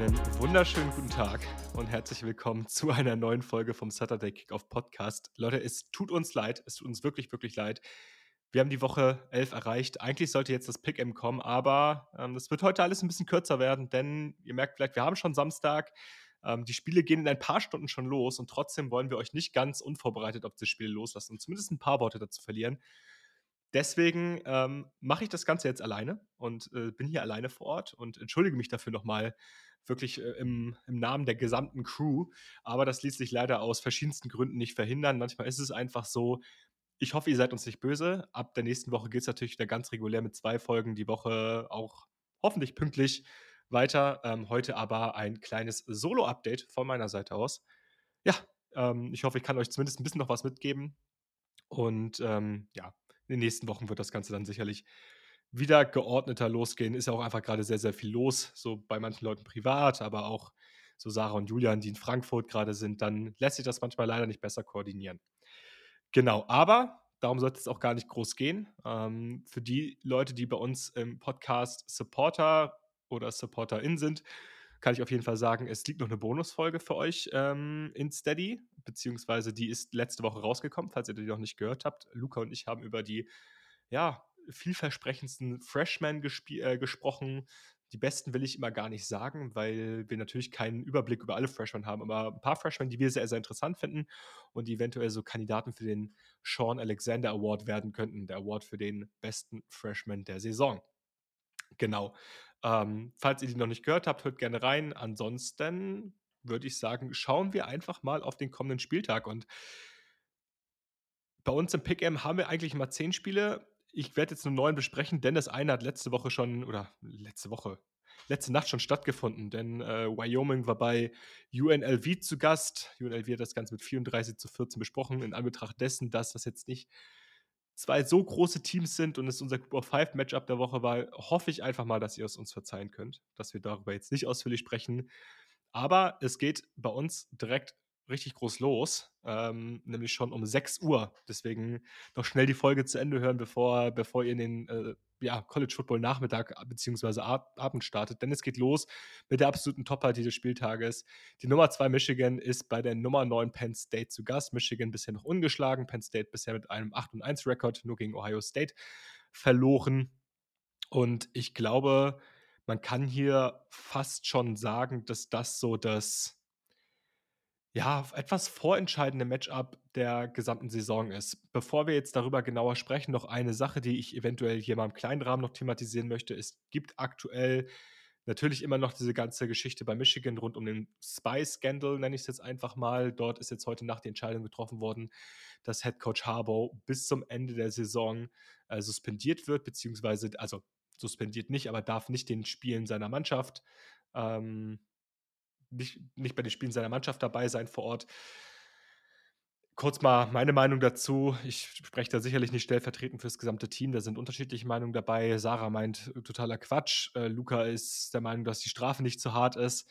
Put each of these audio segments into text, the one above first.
Einen wunderschönen guten Tag und herzlich willkommen zu einer neuen Folge vom Saturday Kickoff Podcast. Leute, es tut uns leid, es tut uns wirklich, wirklich leid. Wir haben die Woche 11 erreicht. Eigentlich sollte jetzt das Pick-M kommen, aber ähm, das wird heute alles ein bisschen kürzer werden, denn ihr merkt vielleicht, wir haben schon Samstag. Ähm, die Spiele gehen in ein paar Stunden schon los und trotzdem wollen wir euch nicht ganz unvorbereitet auf das Spiel loslassen und zumindest ein paar Worte dazu verlieren. Deswegen ähm, mache ich das Ganze jetzt alleine und äh, bin hier alleine vor Ort und entschuldige mich dafür nochmal wirklich äh, im, im, Namen der gesamten Crew. Aber das ließ sich leider aus verschiedensten Gründen nicht verhindern. Manchmal ist es einfach so. Ich hoffe, ihr seid uns nicht böse. Ab der nächsten Woche geht es natürlich wieder ganz regulär mit zwei Folgen die Woche, auch hoffentlich pünktlich weiter. Ähm, heute aber ein kleines Solo-Update von meiner Seite aus. Ja, ähm, ich hoffe, ich kann euch zumindest ein bisschen noch was mitgeben. Und ähm, ja, in den nächsten Wochen wird das Ganze dann sicherlich wieder geordneter losgehen. Ist ja auch einfach gerade sehr, sehr viel los, so bei manchen Leuten privat, aber auch so Sarah und Julian, die in Frankfurt gerade sind, dann lässt sich das manchmal leider nicht besser koordinieren. Genau, aber darum sollte es auch gar nicht groß gehen. Ähm, für die Leute, die bei uns im Podcast Supporter oder Supporterin sind, kann ich auf jeden Fall sagen, es liegt noch eine Bonusfolge für euch ähm, in Steady, beziehungsweise die ist letzte Woche rausgekommen, falls ihr die noch nicht gehört habt. Luca und ich haben über die ja, vielversprechendsten Freshmen äh, gesprochen. Die besten will ich immer gar nicht sagen, weil wir natürlich keinen Überblick über alle Freshmen haben, aber ein paar Freshmen, die wir sehr, sehr interessant finden und die eventuell so Kandidaten für den Sean Alexander Award werden könnten, der Award für den besten Freshman der Saison. Genau. Ähm, falls ihr die noch nicht gehört habt, hört gerne rein. Ansonsten würde ich sagen, schauen wir einfach mal auf den kommenden Spieltag. Und bei uns im Pick-M haben wir eigentlich mal zehn Spiele. Ich werde jetzt nur neun besprechen, denn das eine hat letzte Woche schon, oder letzte Woche, letzte Nacht schon stattgefunden, denn äh, Wyoming war bei UNLV zu Gast. UNLV hat das Ganze mit 34 zu 14 besprochen, in Anbetracht dessen, dass das jetzt nicht zwei so große Teams sind und es unser Group of Five Matchup der Woche war, hoffe ich einfach mal, dass ihr es uns verzeihen könnt, dass wir darüber jetzt nicht ausführlich sprechen. Aber es geht bei uns direkt richtig groß los, ähm, nämlich schon um 6 Uhr. Deswegen noch schnell die Folge zu Ende hören, bevor, bevor ihr in den äh, ja, College Football Nachmittag bzw. Abend startet. Denn es geht los mit der absoluten Top-Partie des Spieltages. Die Nummer 2 Michigan ist bei der Nummer 9 Penn State zu Gast. Michigan bisher noch ungeschlagen. Penn State bisher mit einem 8 und 1 Rekord, nur gegen Ohio State verloren. Und ich glaube, man kann hier fast schon sagen, dass das so das ja, etwas vorentscheidende Matchup der gesamten Saison ist. Bevor wir jetzt darüber genauer sprechen, noch eine Sache, die ich eventuell hier mal im kleinen Rahmen noch thematisieren möchte. Es gibt aktuell natürlich immer noch diese ganze Geschichte bei Michigan rund um den Spy-Scandal, nenne ich es jetzt einfach mal. Dort ist jetzt heute Nacht die Entscheidung getroffen worden, dass Head Coach Harbaugh bis zum Ende der Saison äh, suspendiert wird, beziehungsweise, also suspendiert nicht, aber darf nicht den Spielen seiner Mannschaft ähm, nicht, nicht bei den Spielen seiner Mannschaft dabei sein vor Ort. Kurz mal meine Meinung dazu. Ich spreche da sicherlich nicht stellvertretend für das gesamte Team. Da sind unterschiedliche Meinungen dabei. Sarah meint äh, totaler Quatsch. Äh, Luca ist der Meinung, dass die Strafe nicht zu hart ist.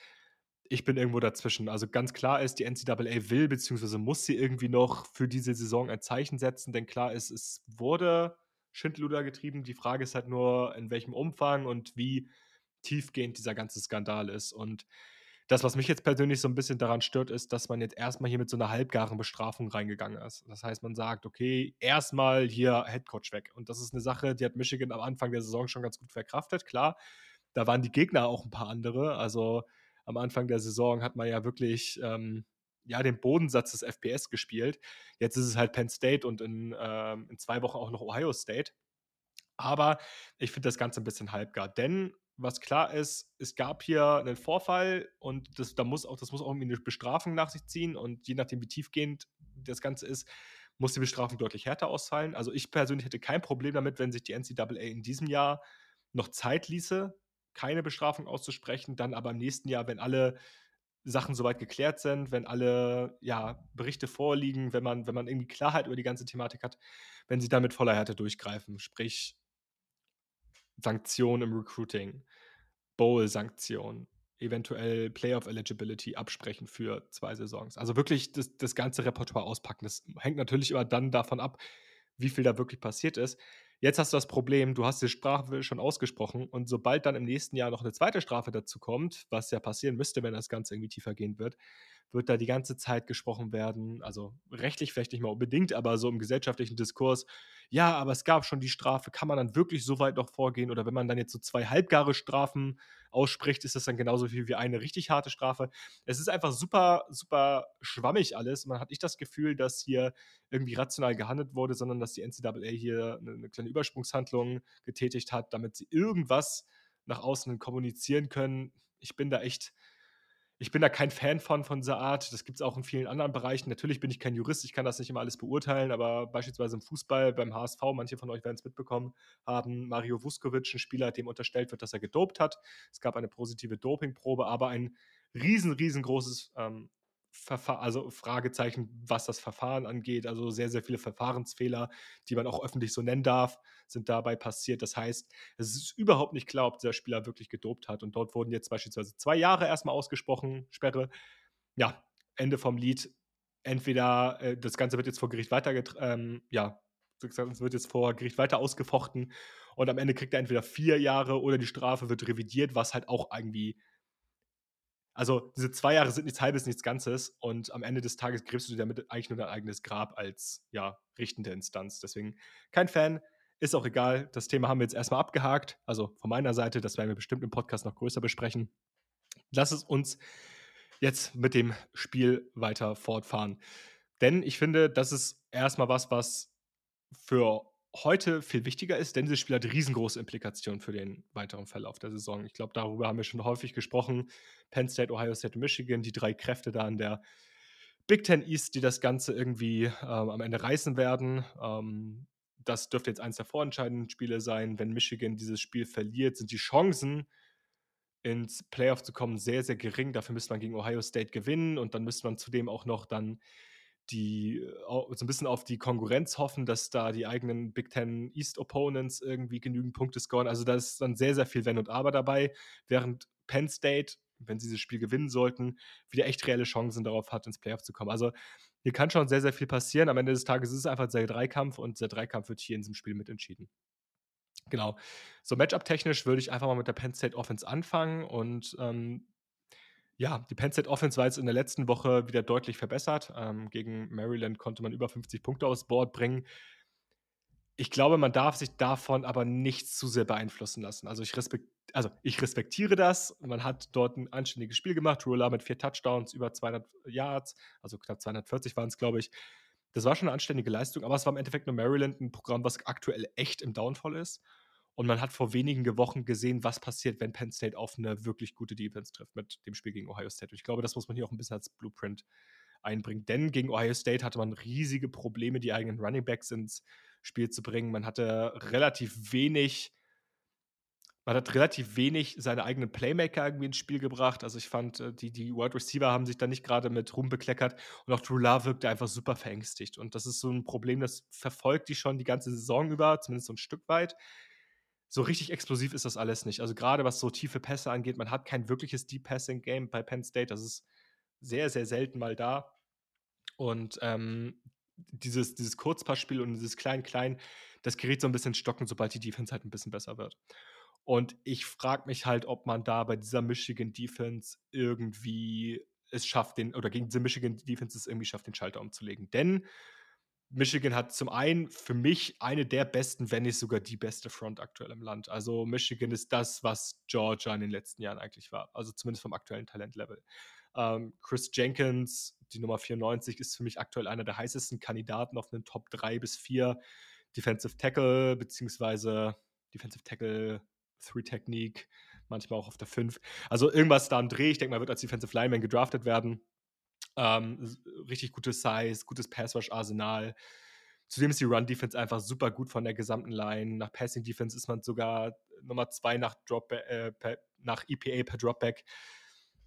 Ich bin irgendwo dazwischen. Also ganz klar ist, die NCAA will bzw. muss sie irgendwie noch für diese Saison ein Zeichen setzen, denn klar ist, es wurde Schindluder getrieben. Die Frage ist halt nur, in welchem Umfang und wie tiefgehend dieser ganze Skandal ist. Und das, was mich jetzt persönlich so ein bisschen daran stört, ist, dass man jetzt erstmal hier mit so einer halbgaren Bestrafung reingegangen ist. Das heißt, man sagt, okay, erstmal hier Headcoach weg. Und das ist eine Sache, die hat Michigan am Anfang der Saison schon ganz gut verkraftet. Klar, da waren die Gegner auch ein paar andere. Also am Anfang der Saison hat man ja wirklich ähm, ja, den Bodensatz des FPS gespielt. Jetzt ist es halt Penn State und in, ähm, in zwei Wochen auch noch Ohio State. Aber ich finde das Ganze ein bisschen halbgar, denn was klar ist, es gab hier einen Vorfall und das, da muss auch, das muss auch irgendwie eine Bestrafung nach sich ziehen und je nachdem, wie tiefgehend das Ganze ist, muss die Bestrafung deutlich härter ausfallen. Also ich persönlich hätte kein Problem damit, wenn sich die NCAA in diesem Jahr noch Zeit ließe, keine Bestrafung auszusprechen, dann aber im nächsten Jahr, wenn alle Sachen soweit geklärt sind, wenn alle ja, Berichte vorliegen, wenn man, wenn man irgendwie Klarheit über die ganze Thematik hat, wenn sie damit voller Härte durchgreifen. Sprich, Sanktionen im Recruiting, Bowl-Sanktionen, eventuell Playoff-Eligibility absprechen für zwei Saisons. Also wirklich das, das ganze Repertoire auspacken. Das hängt natürlich immer dann davon ab, wie viel da wirklich passiert ist. Jetzt hast du das Problem, du hast die Strafe schon ausgesprochen und sobald dann im nächsten Jahr noch eine zweite Strafe dazu kommt, was ja passieren müsste, wenn das Ganze irgendwie tiefer gehen wird, wird da die ganze Zeit gesprochen werden, also rechtlich vielleicht nicht mal unbedingt, aber so im gesellschaftlichen Diskurs, ja, aber es gab schon die Strafe, kann man dann wirklich so weit noch vorgehen? Oder wenn man dann jetzt so zwei halbgare Strafen ausspricht, ist das dann genauso viel wie eine richtig harte Strafe. Es ist einfach super, super schwammig alles. Man hat nicht das Gefühl, dass hier irgendwie rational gehandelt wurde, sondern dass die NCAA hier eine, eine kleine Übersprungshandlung getätigt hat, damit sie irgendwas nach außen kommunizieren können. Ich bin da echt ich bin da kein Fan von, von dieser Art. Das gibt es auch in vielen anderen Bereichen. Natürlich bin ich kein Jurist, ich kann das nicht immer alles beurteilen, aber beispielsweise im Fußball, beim HSV, manche von euch werden es mitbekommen haben, Mario Vuskovic, ein Spieler, dem unterstellt wird, dass er gedopt hat. Es gab eine positive Dopingprobe, aber ein riesen, riesengroßes ähm, also Fragezeichen, was das Verfahren angeht. Also sehr, sehr viele Verfahrensfehler, die man auch öffentlich so nennen darf, sind dabei passiert. Das heißt, es ist überhaupt nicht klar, ob der Spieler wirklich gedopt hat. Und dort wurden jetzt beispielsweise zwei Jahre erstmal ausgesprochen, Sperre. Ja, Ende vom Lied. Entweder äh, das Ganze wird jetzt vor Gericht weiter, ähm, ja, es wird jetzt vor Gericht weiter ausgefochten und am Ende kriegt er entweder vier Jahre oder die Strafe wird revidiert, was halt auch irgendwie also diese zwei Jahre sind nichts Halbes, nichts Ganzes und am Ende des Tages gräbst du dir damit eigentlich nur dein eigenes Grab als ja, richtende Instanz. Deswegen kein Fan, ist auch egal. Das Thema haben wir jetzt erstmal abgehakt. Also von meiner Seite, das werden wir bestimmt im Podcast noch größer besprechen. Lass es uns jetzt mit dem Spiel weiter fortfahren. Denn ich finde, das ist erstmal was, was für heute viel wichtiger ist, denn dieses Spiel hat riesengroße Implikationen für den weiteren Verlauf der Saison. Ich glaube, darüber haben wir schon häufig gesprochen. Penn State, Ohio State Michigan, die drei Kräfte da in der Big Ten East, die das Ganze irgendwie ähm, am Ende reißen werden. Ähm, das dürfte jetzt eines der vorentscheidenden Spiele sein. Wenn Michigan dieses Spiel verliert, sind die Chancen, ins Playoff zu kommen, sehr, sehr gering. Dafür müsste man gegen Ohio State gewinnen und dann müsste man zudem auch noch dann die äh, so ein bisschen auf die Konkurrenz hoffen, dass da die eigenen Big Ten East Opponents irgendwie genügend Punkte scoren. Also da ist dann sehr, sehr viel Wenn und Aber dabei, während Penn State, wenn sie dieses Spiel gewinnen sollten, wieder echt reelle Chancen darauf hat, ins Playoff zu kommen. Also hier kann schon sehr, sehr viel passieren. Am Ende des Tages ist es einfach der Dreikampf und der Dreikampf wird hier in diesem Spiel mitentschieden. Genau. So Matchup-technisch würde ich einfach mal mit der Penn State Offense anfangen und ähm, ja, die Penn State Offense war jetzt in der letzten Woche wieder deutlich verbessert. Ähm, gegen Maryland konnte man über 50 Punkte aufs Board bringen. Ich glaube, man darf sich davon aber nicht zu sehr beeinflussen lassen. Also ich, respekt, also ich respektiere das. Man hat dort ein anständiges Spiel gemacht. Rula mit vier Touchdowns, über 200 Yards, also knapp 240 waren es, glaube ich. Das war schon eine anständige Leistung, aber es war im Endeffekt nur Maryland, ein Programm, was aktuell echt im Downfall ist. Und man hat vor wenigen Wochen gesehen, was passiert, wenn Penn State auf eine wirklich gute Defense trifft mit dem Spiel gegen Ohio State. Und ich glaube, das muss man hier auch ein bisschen als Blueprint einbringen. Denn gegen Ohio State hatte man riesige Probleme, die eigenen Running Backs ins Spiel zu bringen. Man hatte relativ wenig, man hat relativ wenig seine eigenen Playmaker irgendwie ins Spiel gebracht. Also ich fand, äh, die, die Wide Receiver haben sich da nicht gerade mit Ruhm bekleckert. Und auch Drew Love wirkte einfach super verängstigt. Und das ist so ein Problem, das verfolgt die schon die ganze Saison über, zumindest so ein Stück weit so richtig explosiv ist das alles nicht. Also gerade was so tiefe Pässe angeht, man hat kein wirkliches Deep Passing Game bei Penn State. Das ist sehr, sehr selten mal da. Und ähm, dieses, dieses Kurzpassspiel und dieses Klein-Klein, das gerät so ein bisschen stocken, sobald die Defense halt ein bisschen besser wird. Und ich frage mich halt, ob man da bei dieser Michigan Defense irgendwie es schafft, den, oder gegen diese Michigan Defense es irgendwie schafft, den Schalter umzulegen. Denn Michigan hat zum einen für mich eine der besten, wenn nicht sogar die beste Front aktuell im Land. Also Michigan ist das, was Georgia in den letzten Jahren eigentlich war. Also zumindest vom aktuellen Talentlevel. Ähm, Chris Jenkins, die Nummer 94, ist für mich aktuell einer der heißesten Kandidaten auf einen Top 3 bis 4 Defensive Tackle, beziehungsweise Defensive Tackle 3 Technique, manchmal auch auf der 5. Also irgendwas da am Dreh. Ich denke mal, wird als Defensive Lineman gedraftet werden. Ähm, richtig gutes Size, gutes Passwash-Arsenal. Zudem ist die Run-Defense einfach super gut von der gesamten Line. Nach Passing-Defense ist man sogar Nummer zwei nach, Drop äh, per, nach EPA per Dropback.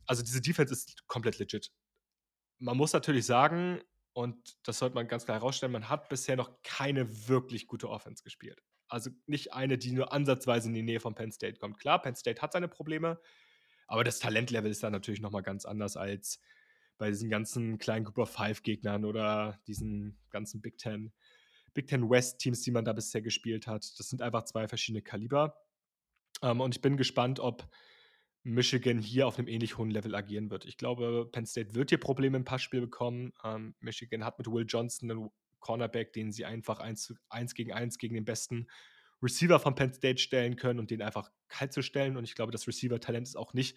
Also diese Defense ist komplett legit. Man muss natürlich sagen, und das sollte man ganz klar herausstellen, man hat bisher noch keine wirklich gute Offense gespielt. Also nicht eine, die nur ansatzweise in die Nähe von Penn State kommt. Klar, Penn State hat seine Probleme, aber das Talentlevel ist da natürlich nochmal ganz anders als bei diesen ganzen kleinen Group of Five Gegnern oder diesen ganzen Big Ten Big Ten West Teams, die man da bisher gespielt hat. Das sind einfach zwei verschiedene Kaliber. Ähm, und ich bin gespannt, ob Michigan hier auf einem ähnlich hohen Level agieren wird. Ich glaube, Penn State wird hier Probleme im Passspiel bekommen. Ähm, Michigan hat mit Will Johnson einen Cornerback, den sie einfach eins, eins gegen eins gegen den besten Receiver von Penn State stellen können und den einfach kalt zu stellen. Und ich glaube, das Receiver-Talent ist auch nicht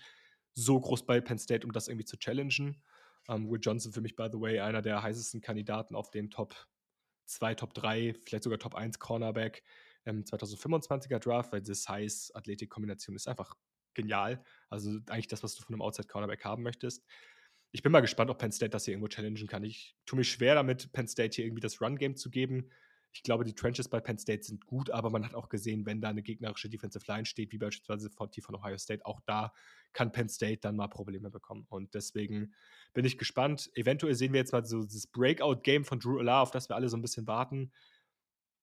so groß bei Penn State, um das irgendwie zu challengen. Ähm, Will Johnson für mich, by the way, einer der heißesten Kandidaten auf den Top 2, Top 3, vielleicht sogar Top 1 Cornerback im 2025er Draft, weil diese Size-Athletik-Kombination ist einfach genial. Also eigentlich das, was du von einem Outside-Cornerback haben möchtest. Ich bin mal gespannt, ob Penn State das hier irgendwo challengen kann. Ich tue mich schwer damit, Penn State hier irgendwie das Run-Game zu geben. Ich glaube, die Trenches bei Penn State sind gut, aber man hat auch gesehen, wenn da eine gegnerische Defensive Line steht, wie beispielsweise die von Ohio State, auch da kann Penn State dann mal Probleme bekommen. Und deswegen bin ich gespannt. Eventuell sehen wir jetzt mal so dieses Breakout-Game von Drew Alar, auf das wir alle so ein bisschen warten.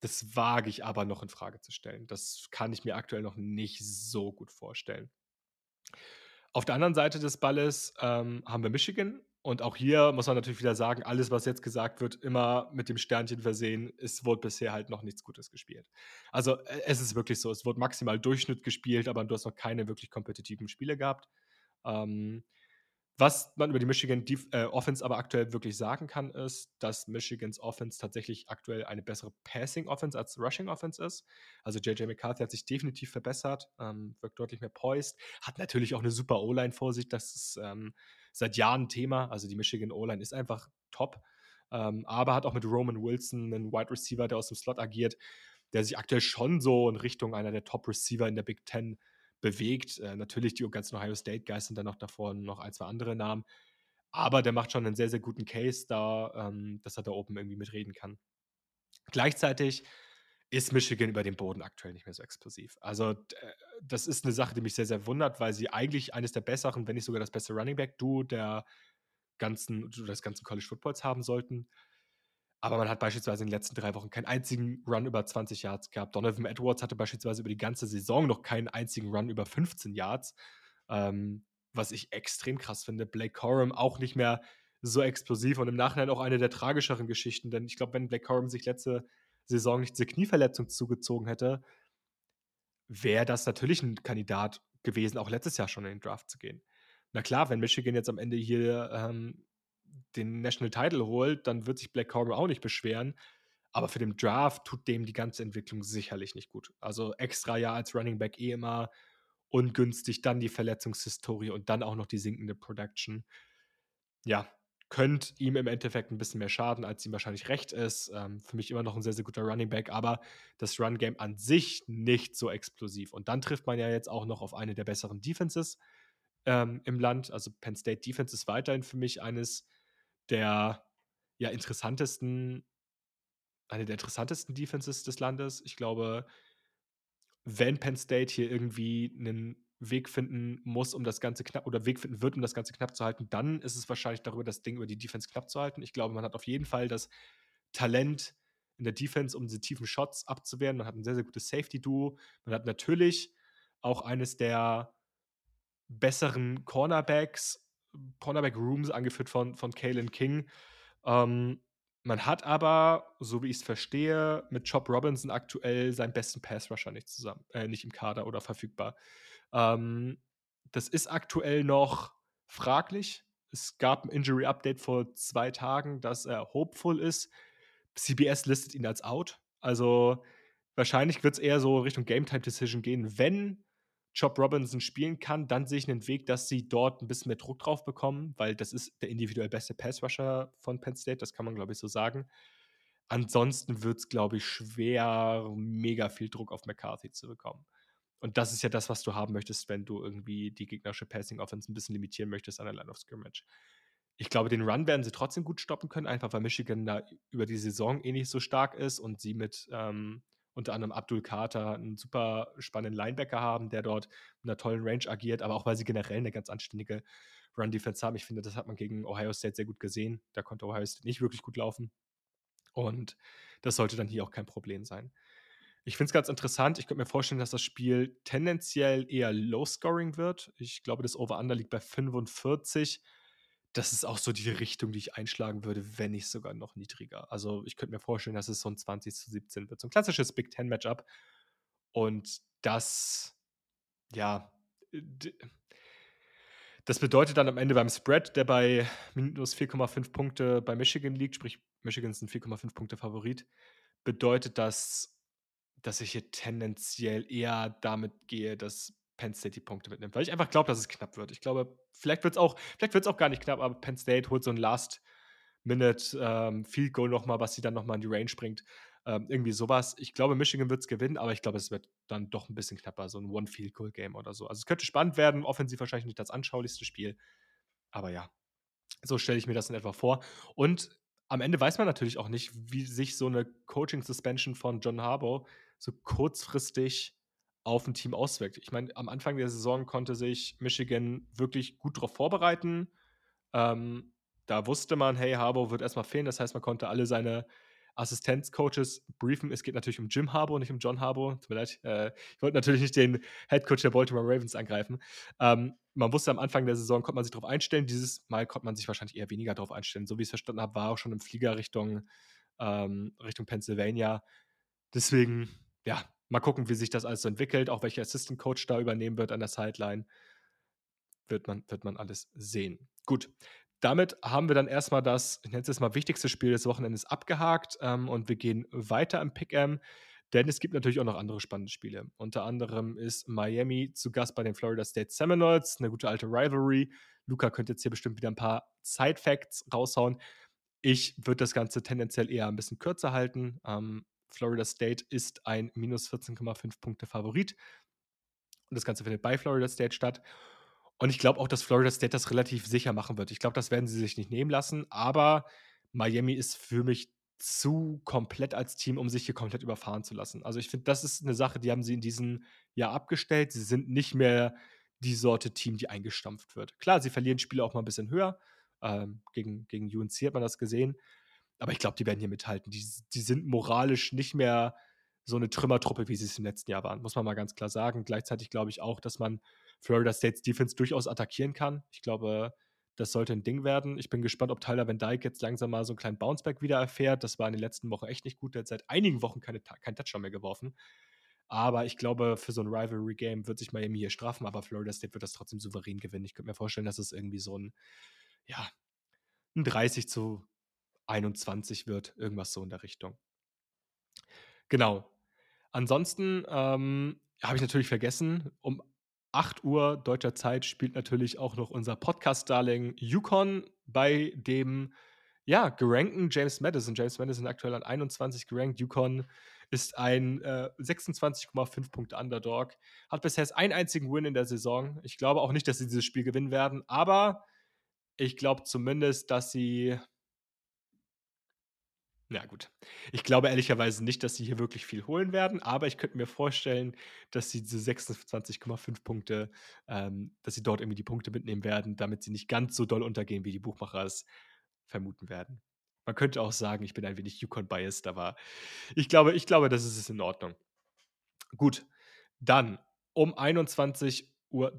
Das wage ich aber noch in Frage zu stellen. Das kann ich mir aktuell noch nicht so gut vorstellen. Auf der anderen Seite des Balles ähm, haben wir Michigan. Und auch hier muss man natürlich wieder sagen, alles, was jetzt gesagt wird, immer mit dem Sternchen versehen. Es wurde bisher halt noch nichts Gutes gespielt. Also äh, es ist wirklich so, es wurde maximal Durchschnitt gespielt, aber du hast noch keine wirklich kompetitiven Spiele gehabt. Ähm, was man über die Michigan Def äh, Offense aber aktuell wirklich sagen kann, ist, dass Michigans Offense tatsächlich aktuell eine bessere Passing Offense als Rushing Offense ist. Also JJ McCarthy hat sich definitiv verbessert, ähm, wirkt deutlich mehr poised, hat natürlich auch eine super O-Line vor sich. Das ist ähm, seit Jahren Thema. Also die Michigan O-Line ist einfach top. Ähm, aber hat auch mit Roman Wilson einen Wide Receiver, der aus dem Slot agiert, der sich aktuell schon so in Richtung einer der Top Receiver in der Big Ten bewegt. Äh, natürlich die ganzen Ohio State Guys sind dann noch davor noch ein, zwei andere Namen. Aber der macht schon einen sehr, sehr guten Case da, ähm, dass er da oben irgendwie mitreden kann. Gleichzeitig ist Michigan über dem Boden aktuell nicht mehr so explosiv. Also, das ist eine Sache, die mich sehr, sehr wundert, weil sie eigentlich eines der besseren, wenn nicht sogar das beste Running Back-Duo der ganzen, des ganzen College Footballs haben sollten. Aber man hat beispielsweise in den letzten drei Wochen keinen einzigen Run über 20 Yards gehabt. Donovan Edwards hatte beispielsweise über die ganze Saison noch keinen einzigen Run über 15 Yards. Ähm, was ich extrem krass finde. Blake Corum auch nicht mehr so explosiv und im Nachhinein auch eine der tragischeren Geschichten, denn ich glaube, wenn Blake Corum sich letzte Saison nicht diese Knieverletzung zugezogen hätte, wäre das natürlich ein Kandidat gewesen, auch letztes Jahr schon in den Draft zu gehen. Na klar, wenn Michigan jetzt am Ende hier ähm, den National Title holt, dann wird sich Black Corbin auch nicht beschweren. Aber für den Draft tut dem die ganze Entwicklung sicherlich nicht gut. Also extra ja als Running Back eh immer ungünstig, dann die Verletzungshistorie und dann auch noch die sinkende Production. Ja, könnte ihm im Endeffekt ein bisschen mehr schaden, als ihm wahrscheinlich recht ist. Ähm, für mich immer noch ein sehr, sehr guter Running Back, aber das Run-Game an sich nicht so explosiv. Und dann trifft man ja jetzt auch noch auf eine der besseren Defenses ähm, im Land. Also Penn State Defense ist weiterhin für mich eines der ja interessantesten, eine der interessantesten Defenses des Landes. Ich glaube, wenn Penn State hier irgendwie einen Weg finden muss, um das Ganze knapp oder Weg finden wird, um das Ganze knapp zu halten, dann ist es wahrscheinlich darüber, das Ding über die Defense knapp zu halten. Ich glaube, man hat auf jeden Fall das Talent in der Defense, um diese tiefen Shots abzuwehren. Man hat ein sehr, sehr gutes Safety-Duo. Man hat natürlich auch eines der besseren Cornerbacks, Cornerback-Rooms, angeführt von, von Kalen King. Ähm, man hat aber, so wie ich es verstehe, mit Chop Robinson aktuell seinen besten Pass-Rusher nicht zusammen, äh, nicht im Kader oder verfügbar. Ähm, das ist aktuell noch fraglich. Es gab ein Injury-Update vor zwei Tagen, dass er hopeful ist. CBS listet ihn als out. Also wahrscheinlich wird es eher so Richtung Game-Time-Decision gehen. Wenn Chop Robinson spielen kann, dann sehe ich einen Weg, dass sie dort ein bisschen mehr Druck drauf bekommen, weil das ist der individuell beste Pass-Rusher von Penn State, das kann man, glaube ich, so sagen. Ansonsten wird es, glaube ich, schwer, mega viel Druck auf McCarthy zu bekommen. Und das ist ja das, was du haben möchtest, wenn du irgendwie die gegnerische Passing Offense ein bisschen limitieren möchtest an der Line of Scrimmage. Ich glaube, den Run werden sie trotzdem gut stoppen können, einfach weil Michigan da über die Saison eh nicht so stark ist und sie mit ähm, unter anderem Abdul Carter einen super spannenden Linebacker haben, der dort mit einer tollen Range agiert, aber auch weil sie generell eine ganz anständige Run-Defense haben. Ich finde, das hat man gegen Ohio State sehr gut gesehen. Da konnte Ohio State nicht wirklich gut laufen. Und das sollte dann hier auch kein Problem sein. Ich finde es ganz interessant. Ich könnte mir vorstellen, dass das Spiel tendenziell eher low-scoring wird. Ich glaube, das Over-Under liegt bei 45. das ist auch so die Richtung, die ich einschlagen würde, wenn nicht sogar noch niedriger. Also ich könnte mir vorstellen, dass es so ein 20 zu 17 wird. So ein klassisches Big Ten Matchup. Und das, ja, das bedeutet dann am Ende beim Spread, der bei minus 4,5 Punkte bei Michigan liegt, sprich Michigan ist ein 4,5 Punkte Favorit, bedeutet das, dass ich hier tendenziell eher damit gehe, dass Penn State die Punkte mitnimmt, weil ich einfach glaube, dass es knapp wird. Ich glaube, vielleicht wird es auch, vielleicht wird es auch gar nicht knapp, aber Penn State holt so ein Last-Minute ähm, Field Goal nochmal, was sie dann nochmal in die Range bringt. Ähm, irgendwie sowas. Ich glaube, Michigan wird es gewinnen, aber ich glaube, es wird dann doch ein bisschen knapper, so ein One-Field-Goal-Game oder so. Also es könnte spannend werden, offensiv wahrscheinlich nicht das anschaulichste Spiel. Aber ja, so stelle ich mir das in etwa vor. Und am Ende weiß man natürlich auch nicht, wie sich so eine Coaching-Suspension von John Harbaugh so kurzfristig auf ein Team auswirkt. Ich meine, am Anfang der Saison konnte sich Michigan wirklich gut darauf vorbereiten. Ähm, da wusste man, hey, Harbaugh wird erstmal fehlen. Das heißt, man konnte alle seine Assistenzcoaches briefen. Es geht natürlich um Jim Harbour, nicht um John Harbour. Tut mir leid. Äh, ich wollte natürlich nicht den Headcoach der Baltimore Ravens angreifen. Ähm, man wusste am Anfang der Saison, konnte man sich darauf einstellen. Dieses Mal konnte man sich wahrscheinlich eher weniger darauf einstellen. So wie ich es verstanden habe, war auch schon im Flieger Richtung, ähm, Richtung Pennsylvania. Deswegen, ja, mal gucken, wie sich das alles so entwickelt. Auch welcher Assistant Coach da übernehmen wird an der Sideline. Wird man, wird man alles sehen. Gut, damit haben wir dann erstmal das, ich nenne es jetzt mal wichtigste Spiel des Wochenendes abgehakt ähm, und wir gehen weiter im Pick-Em, denn es gibt natürlich auch noch andere spannende Spiele. Unter anderem ist Miami zu Gast bei den Florida State Seminoles, eine gute alte Rivalry. Luca könnte jetzt hier bestimmt wieder ein paar Side-Facts raushauen. Ich würde das Ganze tendenziell eher ein bisschen kürzer halten. Ähm, Florida State ist ein minus 14,5 Punkte Favorit. Und das Ganze findet bei Florida State statt. Und ich glaube auch, dass Florida State das relativ sicher machen wird. Ich glaube, das werden sie sich nicht nehmen lassen. Aber Miami ist für mich zu komplett als Team, um sich hier komplett überfahren zu lassen. Also ich finde, das ist eine Sache, die haben sie in diesem Jahr abgestellt. Sie sind nicht mehr die Sorte Team, die eingestampft wird. Klar, sie verlieren Spiele auch mal ein bisschen höher. Ähm, gegen, gegen UNC hat man das gesehen. Aber ich glaube, die werden hier mithalten. Die, die sind moralisch nicht mehr so eine Trümmertruppe, wie sie es im letzten Jahr waren, muss man mal ganz klar sagen. Gleichzeitig glaube ich auch, dass man Florida State's Defense durchaus attackieren kann. Ich glaube, das sollte ein Ding werden. Ich bin gespannt, ob Tyler Van Dyke jetzt langsam mal so einen kleinen Bounceback wieder erfährt. Das war in den letzten Wochen echt nicht gut. Der hat seit einigen Wochen keine, kein Touchdown mehr geworfen. Aber ich glaube, für so ein Rivalry-Game wird sich Miami hier strafen, aber Florida State wird das trotzdem souverän gewinnen. Ich könnte mir vorstellen, dass es irgendwie so ein, ja, ein 30 zu 21 wird. Irgendwas so in der Richtung. Genau. Ansonsten ähm, habe ich natürlich vergessen, um 8 Uhr deutscher Zeit spielt natürlich auch noch unser Podcast-Darling Yukon bei dem ja, gerankten James Madison. James Madison aktuell an 21 gerankt. Yukon ist ein äh, 26,5 Punkte Underdog. Hat bisher einen einzigen Win in der Saison. Ich glaube auch nicht, dass sie dieses Spiel gewinnen werden, aber ich glaube zumindest, dass sie ja, gut. Ich glaube ehrlicherweise nicht, dass sie hier wirklich viel holen werden, aber ich könnte mir vorstellen, dass sie diese 26,5 Punkte, ähm, dass sie dort irgendwie die Punkte mitnehmen werden, damit sie nicht ganz so doll untergehen, wie die Buchmacher es vermuten werden. Man könnte auch sagen, ich bin ein wenig Yukon-biased, aber ich glaube, ich glaube, das ist in Ordnung. Gut, dann um 21.30 Uhr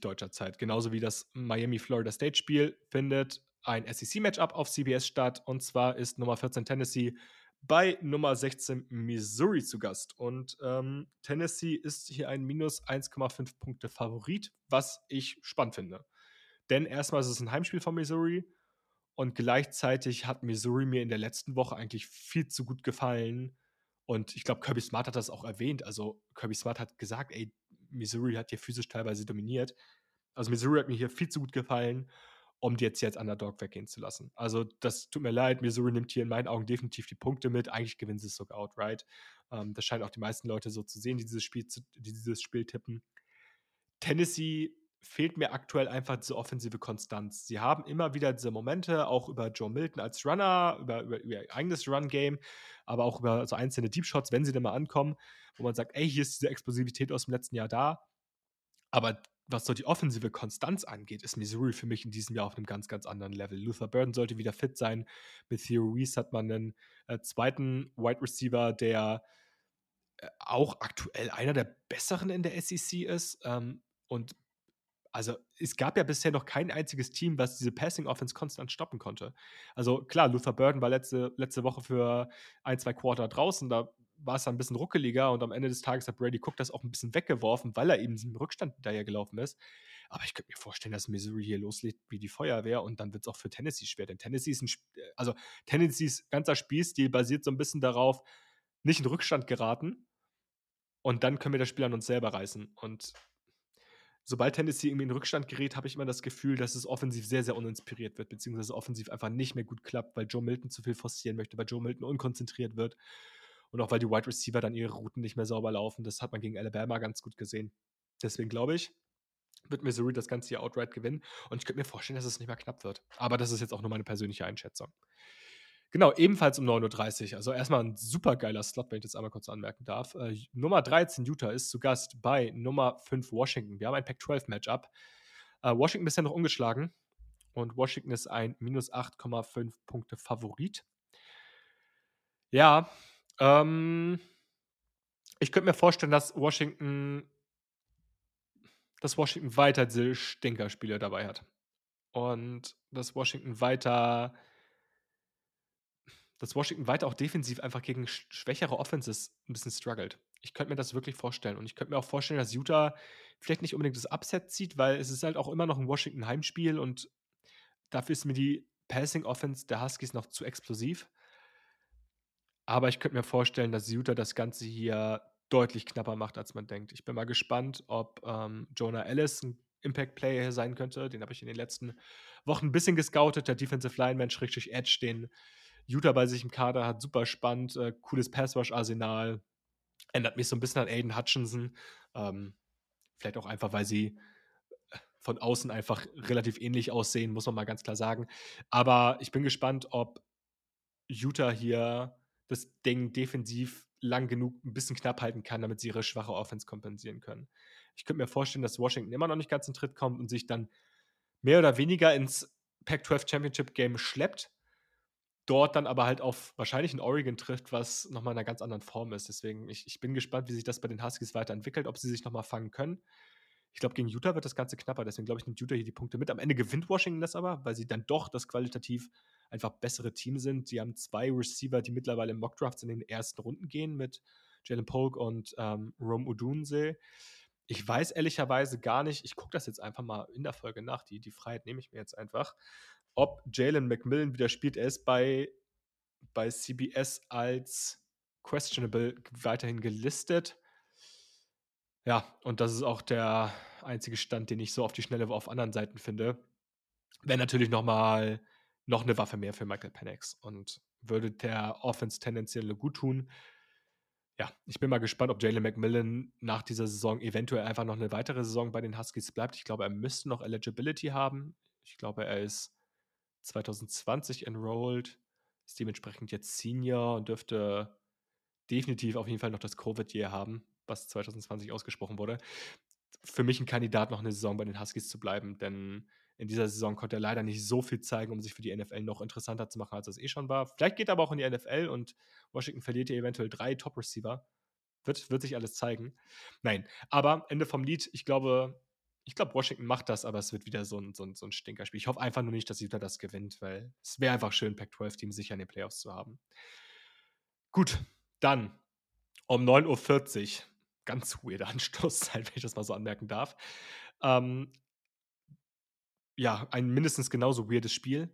deutscher Zeit, genauso wie das Miami-Florida State-Spiel, findet ein SEC-Matchup auf CBS statt. Und zwar ist Nummer 14 Tennessee bei Nummer 16 Missouri zu Gast. Und ähm, Tennessee ist hier ein minus 1,5 Punkte Favorit, was ich spannend finde. Denn erstmal ist es ein Heimspiel von Missouri und gleichzeitig hat Missouri mir in der letzten Woche eigentlich viel zu gut gefallen. Und ich glaube, Kirby Smart hat das auch erwähnt. Also Kirby Smart hat gesagt, ey, Missouri hat hier physisch teilweise dominiert. Also Missouri hat mir hier viel zu gut gefallen um die jetzt jetzt Underdog weggehen zu lassen. Also das tut mir leid, Missouri nimmt hier in meinen Augen definitiv die Punkte mit. Eigentlich gewinnen sie es sogar outright. Ähm, das scheinen auch die meisten Leute so zu sehen, die dieses Spiel, die dieses Spiel tippen. Tennessee fehlt mir aktuell einfach diese offensive Konstanz. Sie haben immer wieder diese Momente, auch über Joe Milton als Runner, über, über, über ihr eigenes Run-Game, aber auch über so einzelne Deep Shots, wenn sie dann mal ankommen, wo man sagt, ey, hier ist diese Explosivität aus dem letzten Jahr da. Aber was so die offensive Konstanz angeht, ist Missouri für mich in diesem Jahr auf einem ganz, ganz anderen Level. Luther Burden sollte wieder fit sein. Mit Theo Reese hat man einen äh, zweiten Wide Receiver, der äh, auch aktuell einer der besseren in der SEC ist. Ähm, und also es gab ja bisher noch kein einziges Team, was diese Passing Offense konstant stoppen konnte. Also klar, Luther Burden war letzte, letzte Woche für ein, zwei Quarter draußen, da war es dann ein bisschen ruckeliger und am Ende des Tages hat Brady Cook das auch ein bisschen weggeworfen, weil er eben im Rückstand daher gelaufen ist. Aber ich könnte mir vorstellen, dass Missouri hier loslegt wie die Feuerwehr und dann wird es auch für Tennessee schwer. Denn Tennessee ist ein, also Tennessees ganzer Spielstil basiert so ein bisschen darauf, nicht in Rückstand geraten und dann können wir das Spiel an uns selber reißen. Und sobald Tennessee irgendwie in Rückstand gerät, habe ich immer das Gefühl, dass es offensiv sehr, sehr uninspiriert wird, beziehungsweise offensiv einfach nicht mehr gut klappt, weil Joe Milton zu viel forcieren möchte, weil Joe Milton unkonzentriert wird und auch weil die Wide Receiver dann ihre Routen nicht mehr sauber laufen. Das hat man gegen Alabama ganz gut gesehen. Deswegen glaube ich, wird Missouri das Ganze hier outright gewinnen. Und ich könnte mir vorstellen, dass es nicht mehr knapp wird. Aber das ist jetzt auch nur meine persönliche Einschätzung. Genau, ebenfalls um 9.30 Uhr. Also erstmal ein super geiler Slot, wenn ich das einmal kurz anmerken darf. Äh, Nummer 13 Utah ist zu Gast bei Nummer 5 Washington. Wir haben ein Pac-12-Matchup. Äh, Washington bisher noch ungeschlagen und Washington ist ein minus 8,5 Punkte Favorit. Ja, ähm, ich könnte mir vorstellen, dass Washington, dass Washington weiter diese Stinkerspiele dabei hat. Und dass Washington weiter dass Washington weiter auch defensiv einfach gegen schwächere Offenses ein bisschen struggelt. Ich könnte mir das wirklich vorstellen. Und ich könnte mir auch vorstellen, dass Utah vielleicht nicht unbedingt das Upset zieht, weil es ist halt auch immer noch ein Washington-Heimspiel und dafür ist mir die Passing-Offense der Huskies noch zu explosiv. Aber ich könnte mir vorstellen, dass Utah das Ganze hier deutlich knapper macht, als man denkt. Ich bin mal gespannt, ob ähm, Jonah Ellis ein Impact-Player sein könnte. Den habe ich in den letzten Wochen ein bisschen gescoutet. Der Defensive Lineman, Schrägstrich Edge, den Utah bei sich im Kader hat, super spannend, äh, cooles Passwash-Arsenal. Ändert mich so ein bisschen an Aiden Hutchinson. Ähm, vielleicht auch einfach, weil sie äh, von außen einfach relativ ähnlich aussehen, muss man mal ganz klar sagen. Aber ich bin gespannt, ob Utah hier das Ding defensiv lang genug ein bisschen knapp halten kann, damit sie ihre schwache Offense kompensieren können. Ich könnte mir vorstellen, dass Washington immer noch nicht ganz in Tritt kommt und sich dann mehr oder weniger ins Pac-12 Championship Game schleppt dort dann aber halt auf wahrscheinlich in Oregon trifft, was nochmal in einer ganz anderen Form ist. Deswegen, ich, ich bin gespannt, wie sich das bei den Huskies weiterentwickelt, ob sie sich nochmal fangen können. Ich glaube, gegen Utah wird das Ganze knapper, deswegen glaube ich, nimmt Utah hier die Punkte mit. Am Ende gewinnt Washington das aber, weil sie dann doch das qualitativ einfach bessere Team sind. Sie haben zwei Receiver, die mittlerweile im Mockdrafts in den ersten Runden gehen mit Jalen Polk und ähm, Rome Udunse. Ich weiß ehrlicherweise gar nicht, ich gucke das jetzt einfach mal in der Folge nach, die, die Freiheit nehme ich mir jetzt einfach, ob Jalen McMillan wieder spielt. Er ist bei, bei CBS als questionable weiterhin gelistet. Ja, und das ist auch der einzige Stand, den ich so auf die Schnelle auf anderen Seiten finde. Wäre natürlich noch mal noch eine Waffe mehr für Michael Penix und würde der Offense tendenziell gut tun. Ja, ich bin mal gespannt, ob Jalen McMillan nach dieser Saison eventuell einfach noch eine weitere Saison bei den Huskies bleibt. Ich glaube, er müsste noch Eligibility haben. Ich glaube, er ist 2020 enrolled, ist dementsprechend jetzt Senior und dürfte definitiv auf jeden Fall noch das Covid-Year haben, was 2020 ausgesprochen wurde. Für mich ein Kandidat, noch eine Saison bei den Huskies zu bleiben, denn in dieser Saison konnte er leider nicht so viel zeigen, um sich für die NFL noch interessanter zu machen, als es eh schon war. Vielleicht geht er aber auch in die NFL und Washington verliert hier eventuell drei Top-Receiver. Wird, wird sich alles zeigen. Nein, aber Ende vom Lied. Ich glaube, ich glaube, Washington macht das, aber es wird wieder so ein, so ein, so ein Stinkerspiel. Ich hoffe einfach nur nicht, dass Utah das gewinnt, weil es wäre einfach schön, Pac-12-Team sicher in den Playoffs zu haben. Gut, dann um 9.40 Uhr, ganz weirder Anstoßzeit, wenn ich das mal so anmerken darf. Ähm, ja, ein mindestens genauso weirdes Spiel.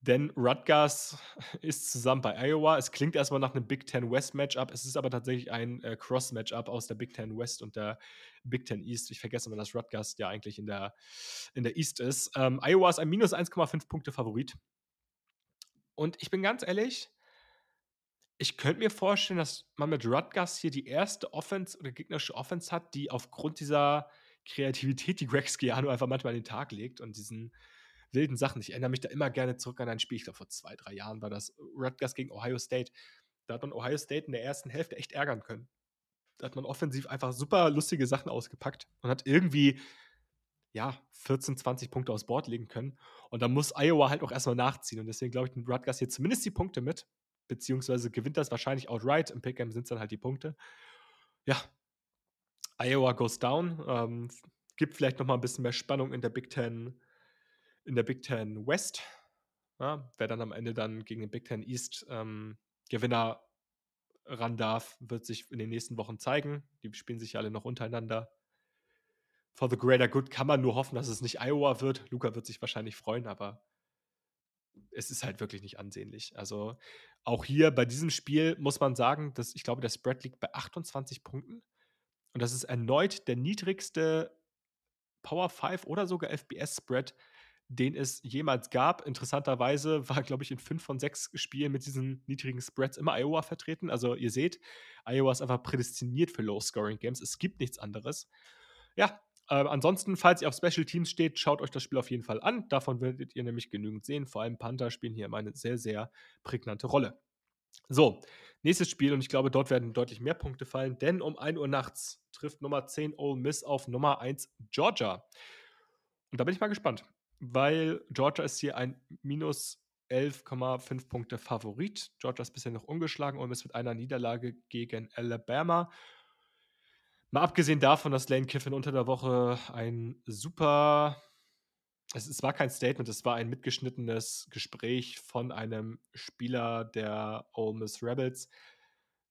Denn Rutgers ist zusammen bei Iowa. Es klingt erstmal nach einem Big Ten West Matchup. Es ist aber tatsächlich ein äh, Cross-Matchup aus der Big Ten West und der Big Ten East. Ich vergesse immer, dass Rutgers ja eigentlich in der, in der East ist. Ähm, Iowa ist ein minus 1,5 Punkte Favorit. Und ich bin ganz ehrlich, ich könnte mir vorstellen, dass man mit Rutgers hier die erste Offense oder gegnerische Offense hat, die aufgrund dieser Kreativität, die Greg Schiano einfach manchmal an den Tag legt und diesen wilden Sachen. Ich erinnere mich da immer gerne zurück an ein Spiel, ich glaube vor zwei, drei Jahren war das Rutgers gegen Ohio State. Da hat man Ohio State in der ersten Hälfte echt ärgern können. Da hat man offensiv einfach super lustige Sachen ausgepackt und hat irgendwie ja, 14, 20 Punkte aufs Board legen können. Und da muss Iowa halt auch erstmal nachziehen. Und deswegen glaube ich, nimmt Rutgers hier zumindest die Punkte mit, beziehungsweise gewinnt das wahrscheinlich outright. Im Pick'em sind es dann halt die Punkte. Ja, Iowa goes down. Ähm, Gibt vielleicht noch mal ein bisschen mehr Spannung in der Big Ten in der Big Ten West. Ja, wer dann am Ende dann gegen den Big Ten East ähm, Gewinner ran darf, wird sich in den nächsten Wochen zeigen. Die spielen sich ja alle noch untereinander. For the greater good kann man nur hoffen, dass es nicht Iowa wird. Luca wird sich wahrscheinlich freuen, aber es ist halt wirklich nicht ansehnlich. Also auch hier bei diesem Spiel muss man sagen, dass ich glaube, der Spread liegt bei 28 Punkten. Und das ist erneut der niedrigste Power 5 oder sogar FBS-Spread, den es jemals gab. Interessanterweise war, glaube ich, in fünf von sechs Spielen mit diesen niedrigen Spreads immer Iowa vertreten. Also ihr seht, Iowa ist einfach prädestiniert für Low-Scoring-Games. Es gibt nichts anderes. Ja, äh, ansonsten, falls ihr auf Special Teams steht, schaut euch das Spiel auf jeden Fall an. Davon werdet ihr nämlich genügend sehen. Vor allem Panther spielen hier immer eine sehr, sehr prägnante Rolle. So, nächstes Spiel und ich glaube, dort werden deutlich mehr Punkte fallen, denn um 1 Uhr nachts trifft Nummer 10 Ole Miss auf Nummer 1 Georgia. Und da bin ich mal gespannt, weil Georgia ist hier ein minus 11,5 Punkte Favorit. Georgia ist bisher noch ungeschlagen und Miss mit einer Niederlage gegen Alabama. Mal abgesehen davon, dass Lane Kiffin unter der Woche ein super es, es, war kein Statement, es war ein mitgeschnittenes Gespräch von einem Spieler der Ole Miss Rebels,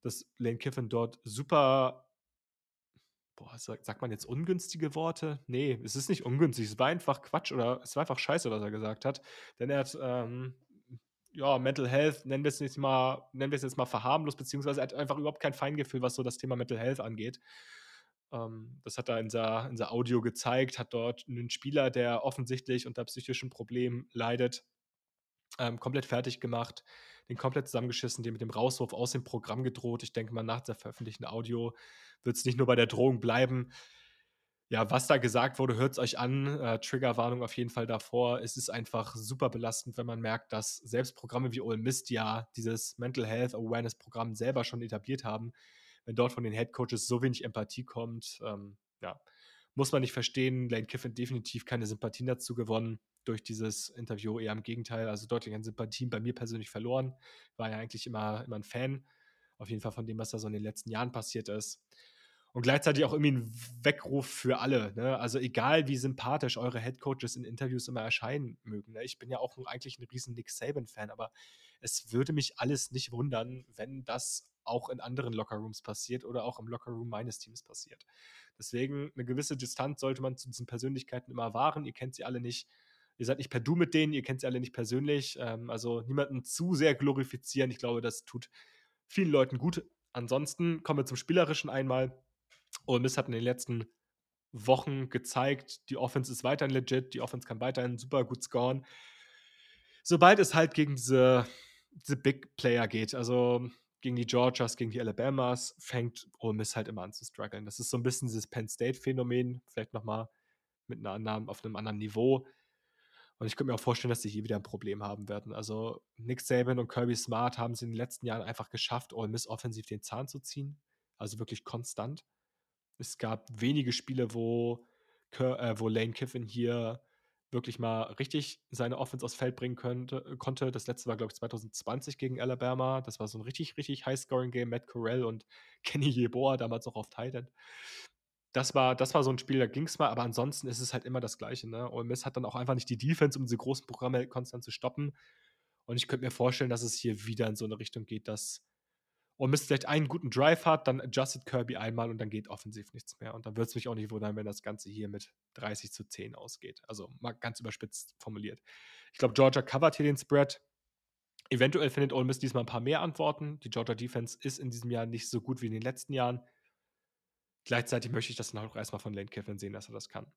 dass Lane Kiffin dort super, boah, sagt man jetzt ungünstige Worte? Nee, es ist nicht ungünstig, es war einfach Quatsch oder es war einfach scheiße, was er gesagt hat. Denn er hat, ähm, ja, Mental Health, nennen wir es jetzt mal, nennen wir es jetzt mal verharmlos, beziehungsweise er hat einfach überhaupt kein Feingefühl, was so das Thema Mental Health angeht. Ähm, das hat er in seiner, in Audio gezeigt, hat dort einen Spieler, der offensichtlich unter psychischen Problemen leidet, ähm, komplett fertig gemacht, den komplett zusammengeschissen, den mit dem Rauswurf aus dem Programm gedroht. Ich denke mal, nach der veröffentlichten Audio wird es nicht nur bei der Drohung bleiben. Ja, was da gesagt wurde, hört es euch an. Äh, Triggerwarnung auf jeden Fall davor. Es ist einfach super belastend, wenn man merkt, dass selbst Programme wie Ole Mist ja dieses Mental Health Awareness Programm selber schon etabliert haben wenn dort von den Head Coaches so wenig Empathie kommt, ähm, ja, muss man nicht verstehen. Lane Kiffin definitiv keine Sympathien dazu gewonnen durch dieses Interview, eher im Gegenteil, also deutlich an Sympathien bei mir persönlich verloren. War ja eigentlich immer, immer ein Fan, auf jeden Fall von dem, was da so in den letzten Jahren passiert ist. Und gleichzeitig auch irgendwie ein Weckruf für alle. Ne? Also egal, wie sympathisch eure Head Coaches in Interviews immer erscheinen mögen. Ne? Ich bin ja auch eigentlich ein riesen Nick Saban-Fan, aber es würde mich alles nicht wundern, wenn das auch in anderen Lockerrooms passiert oder auch im Lockerroom meines Teams passiert. Deswegen eine gewisse Distanz sollte man zu diesen Persönlichkeiten immer wahren. Ihr kennt sie alle nicht. Ihr seid nicht per Du mit denen, ihr kennt sie alle nicht persönlich. Ähm, also niemanden zu sehr glorifizieren. Ich glaube, das tut vielen Leuten gut. Ansonsten kommen wir zum Spielerischen einmal. Ole Miss hat in den letzten Wochen gezeigt, die Offense ist weiterhin legit, die Offense kann weiterhin super gut scoren. Sobald es halt gegen diese, diese Big Player geht, also gegen die Georgias, gegen die Alabamas, fängt Ole Miss halt immer an zu strugglen. Das ist so ein bisschen dieses Penn State-Phänomen, vielleicht nochmal mit einer anderen, auf einem anderen Niveau. Und ich könnte mir auch vorstellen, dass sie hier wieder ein Problem haben werden. Also Nick Saban und Kirby Smart haben es in den letzten Jahren einfach geschafft, Ole Miss offensiv den Zahn zu ziehen. Also wirklich konstant. Es gab wenige Spiele, wo, äh, wo Lane Kiffin hier wirklich mal richtig seine Offense aufs Feld bringen könnte, konnte. Das letzte war, glaube ich, 2020 gegen Alabama. Das war so ein richtig, richtig High-Scoring-Game. Matt Corell und Kenny Yeboah, damals noch auf Titan. Das war, das war so ein Spiel, da ging es mal, aber ansonsten ist es halt immer das Gleiche. Ne? Ole Miss hat dann auch einfach nicht die Defense, um diese großen Programme konstant zu stoppen. Und ich könnte mir vorstellen, dass es hier wieder in so eine Richtung geht, dass und Mist vielleicht einen guten Drive hat, dann adjustet Kirby einmal und dann geht offensiv nichts mehr. Und dann wird es mich auch nicht wundern, wenn das Ganze hier mit 30 zu 10 ausgeht. Also mal ganz überspitzt formuliert. Ich glaube, Georgia covert hier den Spread. Eventuell findet Ole Miss diesmal ein paar mehr Antworten. Die Georgia Defense ist in diesem Jahr nicht so gut wie in den letzten Jahren. Gleichzeitig möchte ich das dann auch erstmal von Lane Kiffin sehen, dass er das kann.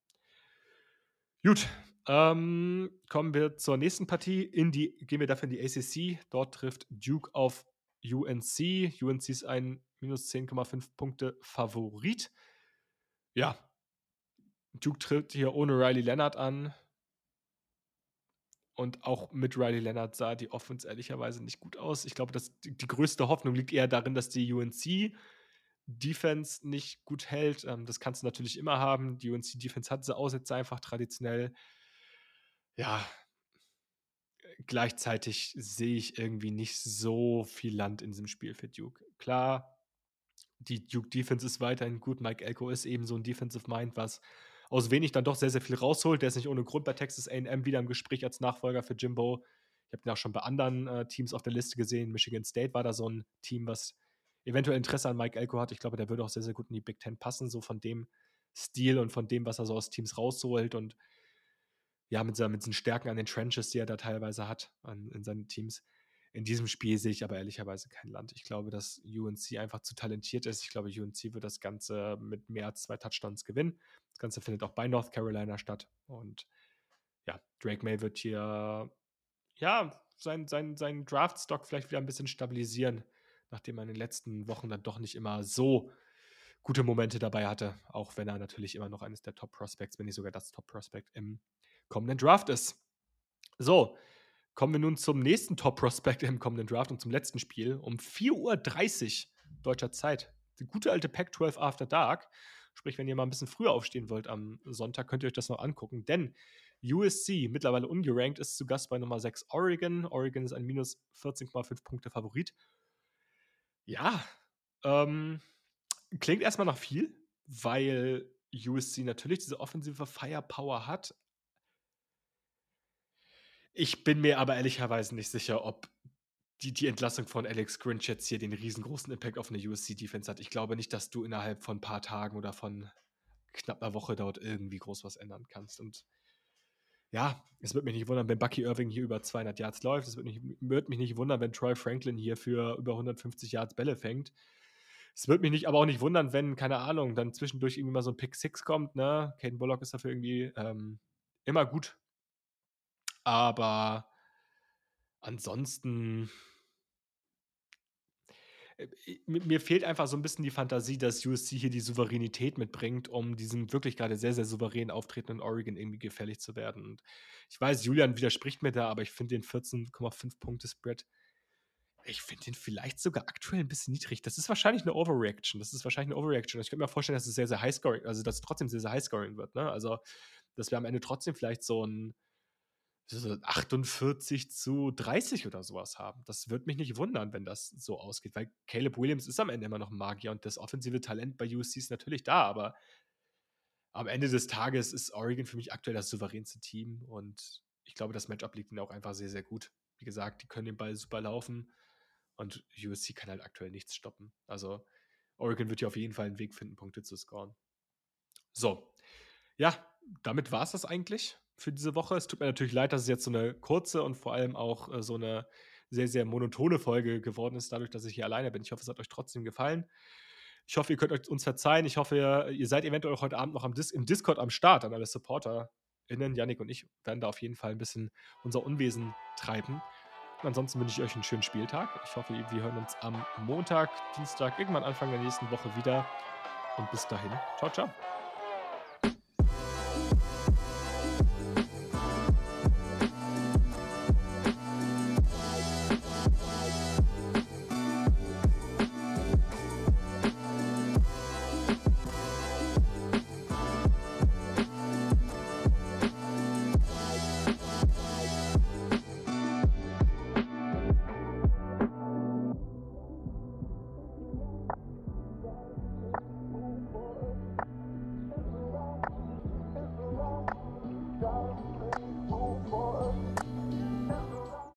Gut, ähm, kommen wir zur nächsten Partie. In die, gehen wir dafür in die ACC. Dort trifft Duke auf UNC. UNC ist ein minus 10,5 Punkte Favorit. Ja, Duke tritt hier ohne Riley Leonard an. Und auch mit Riley Leonard sah die Offense ehrlicherweise nicht gut aus. Ich glaube, dass die, die größte Hoffnung liegt eher darin, dass die UNC Defense nicht gut hält. Ähm, das kannst du natürlich immer haben. Die UNC Defense hat sie Aussätze einfach traditionell. Ja, gleichzeitig sehe ich irgendwie nicht so viel Land in diesem Spiel für Duke. Klar, die Duke Defense ist weiterhin gut. Mike Elko ist eben so ein Defensive Mind, was aus wenig dann doch sehr, sehr viel rausholt. Der ist nicht ohne Grund bei Texas AM wieder im Gespräch als Nachfolger für Jimbo. Ich habe den auch schon bei anderen äh, Teams auf der Liste gesehen. Michigan State war da so ein Team, was eventuell Interesse an Mike Elko hat. Ich glaube, der würde auch sehr, sehr gut in die Big Ten passen, so von dem Stil und von dem, was er so aus Teams rausholt und ja, mit, seinen, mit seinen Stärken an den Trenches, die er da teilweise hat an, in seinen Teams. In diesem Spiel sehe ich aber ehrlicherweise kein Land. Ich glaube, dass UNC einfach zu talentiert ist. Ich glaube, UNC wird das Ganze mit mehr als zwei Touchdowns gewinnen. Das Ganze findet auch bei North Carolina statt. Und ja, Drake May wird hier ja seinen sein, sein Draftstock vielleicht wieder ein bisschen stabilisieren, nachdem er in den letzten Wochen dann doch nicht immer so gute Momente dabei hatte, auch wenn er natürlich immer noch eines der Top Prospects, wenn nicht sogar das Top Prospect im kommenden Draft ist. So, Kommen wir nun zum nächsten Top-Prospect im kommenden Draft und zum letzten Spiel. Um 4.30 Uhr deutscher Zeit. Die gute alte Pac-12 After Dark. Sprich, wenn ihr mal ein bisschen früher aufstehen wollt am Sonntag, könnt ihr euch das noch angucken. Denn USC, mittlerweile ungerankt, ist zu Gast bei Nummer 6 Oregon. Oregon ist ein minus 14,5 Punkte Favorit. Ja, ähm, klingt erstmal nach viel, weil USC natürlich diese offensive Firepower hat, ich bin mir aber ehrlicherweise nicht sicher, ob die, die Entlassung von Alex Grinch jetzt hier den riesengroßen Impact auf eine USC-Defense hat. Ich glaube nicht, dass du innerhalb von ein paar Tagen oder von knapp einer Woche dort irgendwie groß was ändern kannst. Und ja, es wird mich nicht wundern, wenn Bucky Irving hier über 200 Yards läuft. Es wird, wird mich nicht wundern, wenn Troy Franklin hier für über 150 Yards Bälle fängt. Es wird mich nicht, aber auch nicht wundern, wenn, keine Ahnung, dann zwischendurch irgendwie mal so ein Pick 6 kommt. Ne? Caden Bullock ist dafür irgendwie ähm, immer gut aber ansonsten äh, mir fehlt einfach so ein bisschen die Fantasie, dass USC hier die Souveränität mitbringt, um diesem wirklich gerade sehr, sehr souverän auftretenden Oregon irgendwie gefährlich zu werden. Und ich weiß, Julian widerspricht mir da, aber ich finde den 14,5 Punkte Spread ich finde den vielleicht sogar aktuell ein bisschen niedrig. Das ist wahrscheinlich eine Overreaction. Das ist wahrscheinlich eine Overreaction. Ich könnte mir vorstellen, dass es sehr, sehr highscoring, also dass es trotzdem sehr, sehr highscoring wird. Ne? Also, dass wir am Ende trotzdem vielleicht so ein 48 zu 30 oder sowas haben. Das würde mich nicht wundern, wenn das so ausgeht, weil Caleb Williams ist am Ende immer noch ein Magier und das offensive Talent bei USC ist natürlich da, aber am Ende des Tages ist Oregon für mich aktuell das souveränste Team und ich glaube, das Matchup liegt ihnen auch einfach sehr, sehr gut. Wie gesagt, die können den Ball super laufen und USC kann halt aktuell nichts stoppen. Also Oregon wird hier auf jeden Fall einen Weg finden, Punkte zu scoren. So, ja, damit war es das eigentlich für diese Woche. Es tut mir natürlich leid, dass es jetzt so eine kurze und vor allem auch äh, so eine sehr, sehr monotone Folge geworden ist, dadurch, dass ich hier alleine bin. Ich hoffe, es hat euch trotzdem gefallen. Ich hoffe, ihr könnt euch uns verzeihen. Ich hoffe, ihr, seid eventuell heute Abend noch Dis im Discord am Start an alle SupporterInnen. Yannick und ich werden da auf jeden Fall ein bisschen unser Unwesen treiben. Und ansonsten wünsche ich euch einen schönen Spieltag. Ich hoffe, wir hören uns am Montag, Dienstag, irgendwann Anfang der nächsten Woche wieder. Und bis dahin, ciao, ciao.